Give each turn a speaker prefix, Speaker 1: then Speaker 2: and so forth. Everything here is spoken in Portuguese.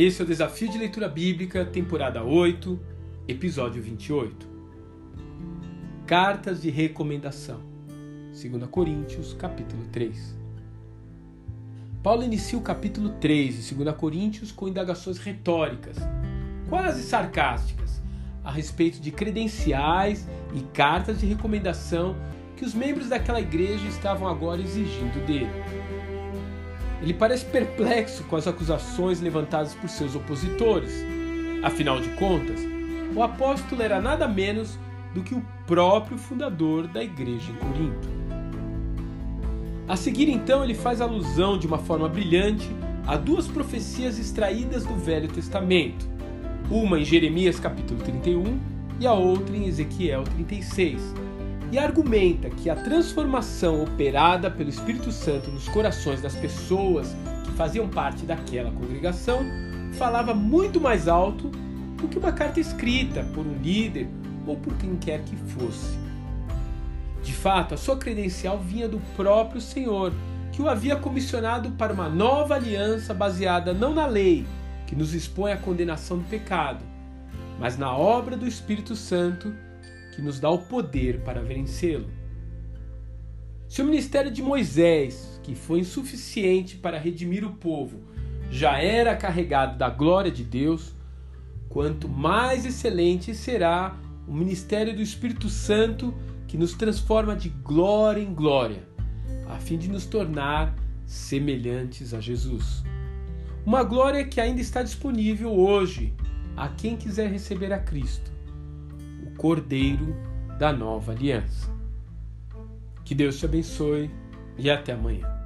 Speaker 1: Esse é o Desafio de Leitura Bíblica, temporada 8, episódio 28. Cartas de recomendação. 2 Coríntios, capítulo 3. Paulo inicia o capítulo 3 de 2 Coríntios com indagações retóricas, quase sarcásticas, a respeito de credenciais e cartas de recomendação que os membros daquela igreja estavam agora exigindo dele. Ele parece perplexo com as acusações levantadas por seus opositores. Afinal de contas, o apóstolo era nada menos do que o próprio fundador da igreja em Corinto. A seguir, então, ele faz alusão de uma forma brilhante a duas profecias extraídas do Velho Testamento, uma em Jeremias capítulo 31 e a outra em Ezequiel 36 e argumenta que a transformação operada pelo Espírito Santo nos corações das pessoas que faziam parte daquela congregação falava muito mais alto do que uma carta escrita por um líder ou por quem quer que fosse. De fato, a sua credencial vinha do próprio Senhor, que o havia comissionado para uma nova aliança baseada não na lei, que nos expõe à condenação do pecado, mas na obra do Espírito Santo que nos dá o poder para vencê-lo. Se o ministério de Moisés, que foi insuficiente para redimir o povo, já era carregado da glória de Deus, quanto mais excelente será o ministério do Espírito Santo que nos transforma de glória em glória, a fim de nos tornar semelhantes a Jesus. Uma glória que ainda está disponível hoje a quem quiser receber a Cristo Cordeiro da Nova Aliança. Que Deus te abençoe e até amanhã.